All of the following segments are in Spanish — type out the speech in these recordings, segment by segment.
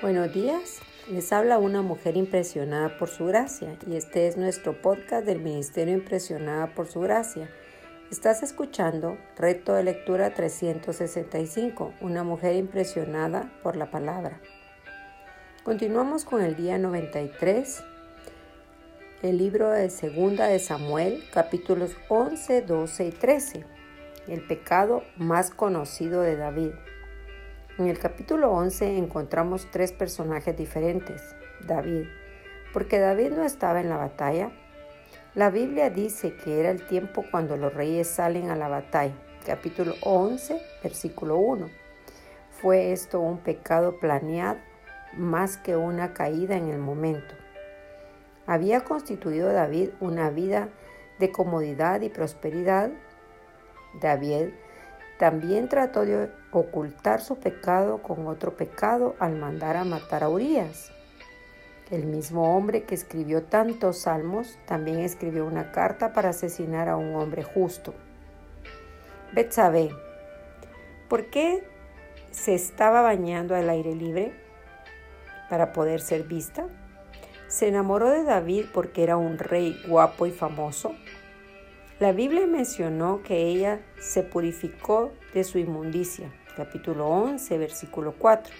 Buenos días, les habla una mujer impresionada por su gracia y este es nuestro podcast del Ministerio Impresionada por su gracia. Estás escuchando Reto de Lectura 365, una mujer impresionada por la palabra. Continuamos con el día 93, el libro de Segunda de Samuel, capítulos 11, 12 y 13, el pecado más conocido de David. En el capítulo 11 encontramos tres personajes diferentes. David, porque David no estaba en la batalla. La Biblia dice que era el tiempo cuando los reyes salen a la batalla. Capítulo 11, versículo 1. Fue esto un pecado planeado más que una caída en el momento. Había constituido David una vida de comodidad y prosperidad. David también trató de ocultar su pecado con otro pecado al mandar a matar a Urias. El mismo hombre que escribió tantos salmos también escribió una carta para asesinar a un hombre justo. Betsabé, ¿por qué se estaba bañando al aire libre? Para poder ser vista. Se enamoró de David porque era un rey guapo y famoso. La Biblia mencionó que ella se purificó de su inmundicia, capítulo 11, versículo 4.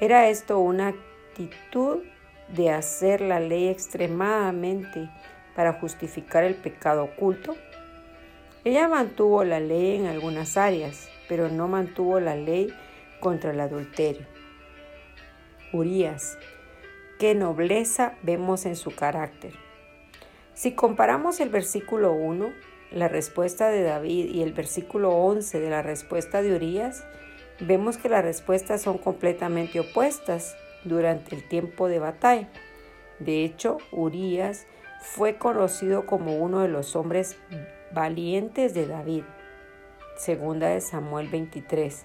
¿Era esto una actitud de hacer la ley extremadamente para justificar el pecado oculto? Ella mantuvo la ley en algunas áreas, pero no mantuvo la ley contra el adulterio. Urias, qué nobleza vemos en su carácter. Si comparamos el versículo 1, la respuesta de David, y el versículo 11 de la respuesta de Urias, vemos que las respuestas son completamente opuestas durante el tiempo de batalla. De hecho, Urias fue conocido como uno de los hombres valientes de David. Segunda de Samuel 23.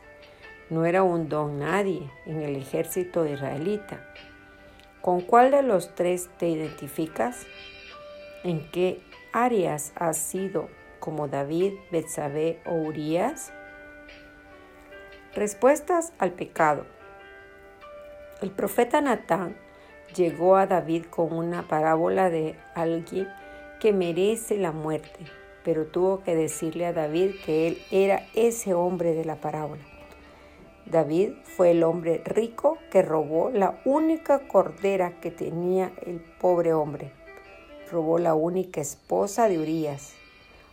No era un don nadie en el ejército israelita. ¿Con cuál de los tres te identificas? ¿En qué áreas has sido como David, Betsabé o Urias? Respuestas al pecado. El profeta Natán llegó a David con una parábola de alguien que merece la muerte, pero tuvo que decirle a David que él era ese hombre de la parábola. David fue el hombre rico que robó la única cordera que tenía el pobre hombre robó la única esposa de Urías,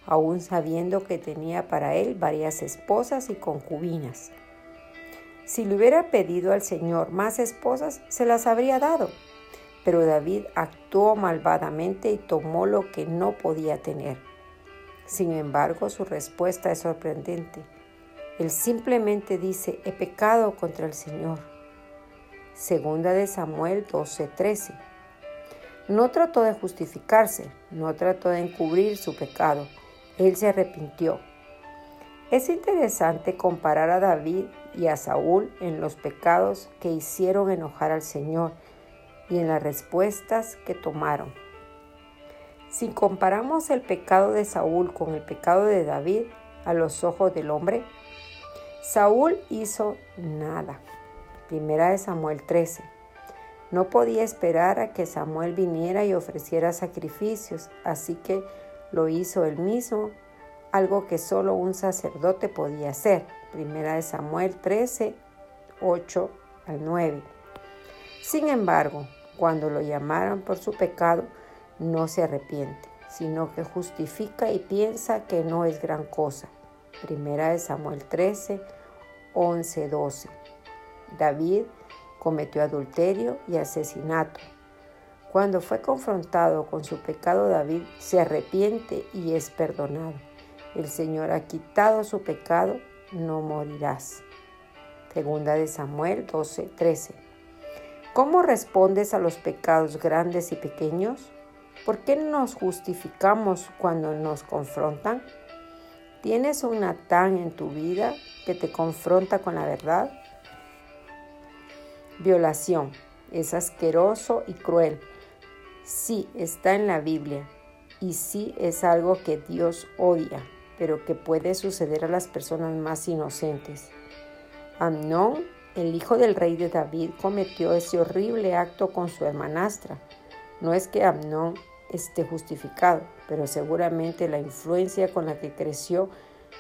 aun sabiendo que tenía para él varias esposas y concubinas. Si le hubiera pedido al Señor más esposas, se las habría dado. Pero David actuó malvadamente y tomó lo que no podía tener. Sin embargo, su respuesta es sorprendente. Él simplemente dice, he pecado contra el Señor. Segunda de Samuel 12:13. No trató de justificarse, no trató de encubrir su pecado. Él se arrepintió. Es interesante comparar a David y a Saúl en los pecados que hicieron enojar al Señor y en las respuestas que tomaron. Si comparamos el pecado de Saúl con el pecado de David a los ojos del hombre, Saúl hizo nada. Primera de Samuel 13. No podía esperar a que Samuel viniera y ofreciera sacrificios, así que lo hizo él mismo, algo que solo un sacerdote podía hacer. Primera de Samuel 13, 8 al 9. Sin embargo, cuando lo llamaron por su pecado, no se arrepiente, sino que justifica y piensa que no es gran cosa. Primera de Samuel 13, 11, 12. David cometió adulterio y asesinato. Cuando fue confrontado con su pecado, David se arrepiente y es perdonado. El Señor ha quitado su pecado, no morirás. Segunda de Samuel 12, 13. ¿Cómo respondes a los pecados grandes y pequeños? ¿Por qué nos justificamos cuando nos confrontan? ¿Tienes un Natán en tu vida que te confronta con la verdad? Violación. Es asqueroso y cruel. Sí, está en la Biblia. Y sí es algo que Dios odia, pero que puede suceder a las personas más inocentes. Amnón el hijo del rey de David cometió ese horrible acto con su hermanastra. No es que Amnón esté justificado, pero seguramente la influencia con la que creció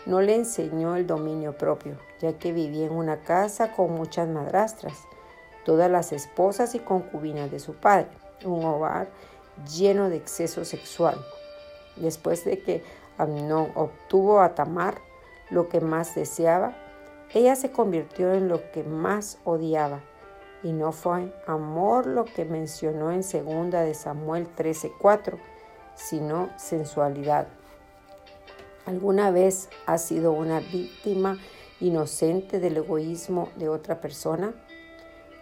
no le enseñó el dominio propio, ya que vivía en una casa con muchas madrastras, todas las esposas y concubinas de su padre, un hogar lleno de exceso sexual. Después de que Amnón obtuvo a Tamar, lo que más deseaba, ella se convirtió en lo que más odiaba. Y no fue amor lo que mencionó en segunda de Samuel 13:4, sino sensualidad. ¿Alguna vez has sido una víctima inocente del egoísmo de otra persona?